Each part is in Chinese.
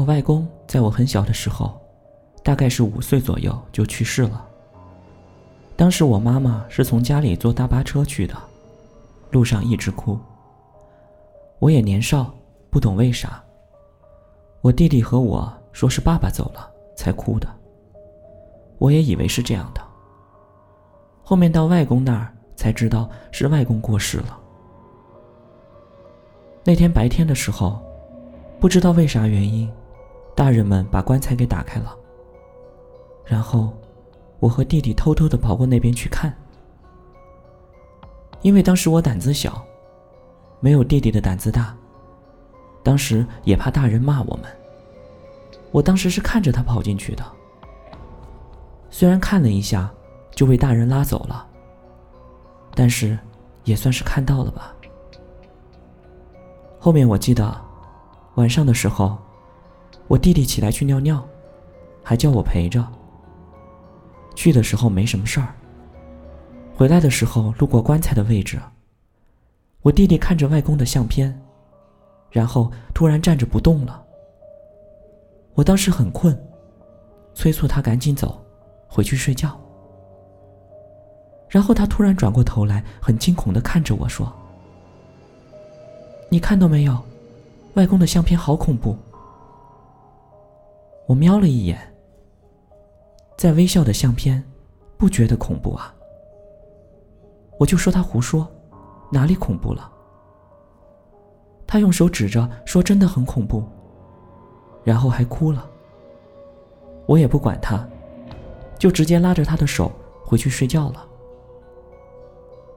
我外公在我很小的时候，大概是五岁左右就去世了。当时我妈妈是从家里坐大巴车去的，路上一直哭。我也年少，不懂为啥。我弟弟和我说是爸爸走了才哭的，我也以为是这样的。后面到外公那儿才知道是外公过世了。那天白天的时候，不知道为啥原因，大人们把棺材给打开了。然后，我和弟弟偷偷的跑过那边去看，因为当时我胆子小，没有弟弟的胆子大。当时也怕大人骂我们。我当时是看着他跑进去的，虽然看了一下，就被大人拉走了，但是也算是看到了吧。后面我记得，晚上的时候，我弟弟起来去尿尿，还叫我陪着。去的时候没什么事儿，回来的时候路过棺材的位置，我弟弟看着外公的相片，然后突然站着不动了。我当时很困，催促他赶紧走，回去睡觉。然后他突然转过头来，很惊恐的看着我说。你看到没有，外公的相片好恐怖。我瞄了一眼，在微笑的相片，不觉得恐怖啊。我就说他胡说，哪里恐怖了？他用手指着说真的很恐怖，然后还哭了。我也不管他，就直接拉着他的手回去睡觉了。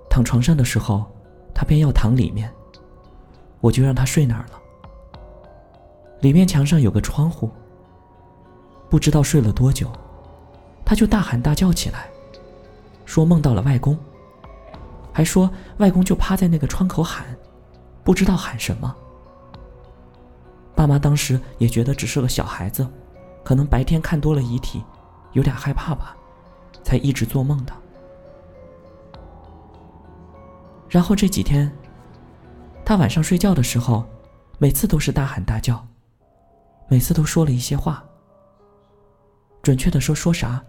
躺床上的时候，他偏要躺里面。我就让他睡那儿了。里面墙上有个窗户。不知道睡了多久，他就大喊大叫起来，说梦到了外公，还说外公就趴在那个窗口喊，不知道喊什么。爸妈当时也觉得只是个小孩子，可能白天看多了遗体，有点害怕吧，才一直做梦的。然后这几天。他晚上睡觉的时候，每次都是大喊大叫，每次都说了一些话。准确的说说啥，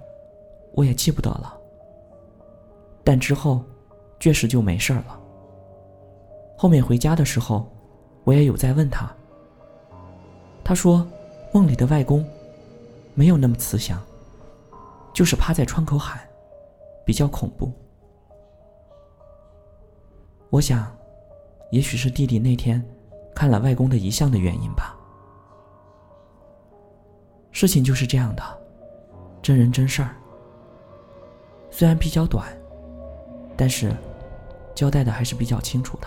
我也记不得了。但之后，确实就没事了。后面回家的时候，我也有在问他。他说，梦里的外公，没有那么慈祥，就是趴在窗口喊，比较恐怖。我想。也许是弟弟那天看了外公的遗像的原因吧。事情就是这样的，真人真事儿。虽然比较短，但是交代的还是比较清楚的。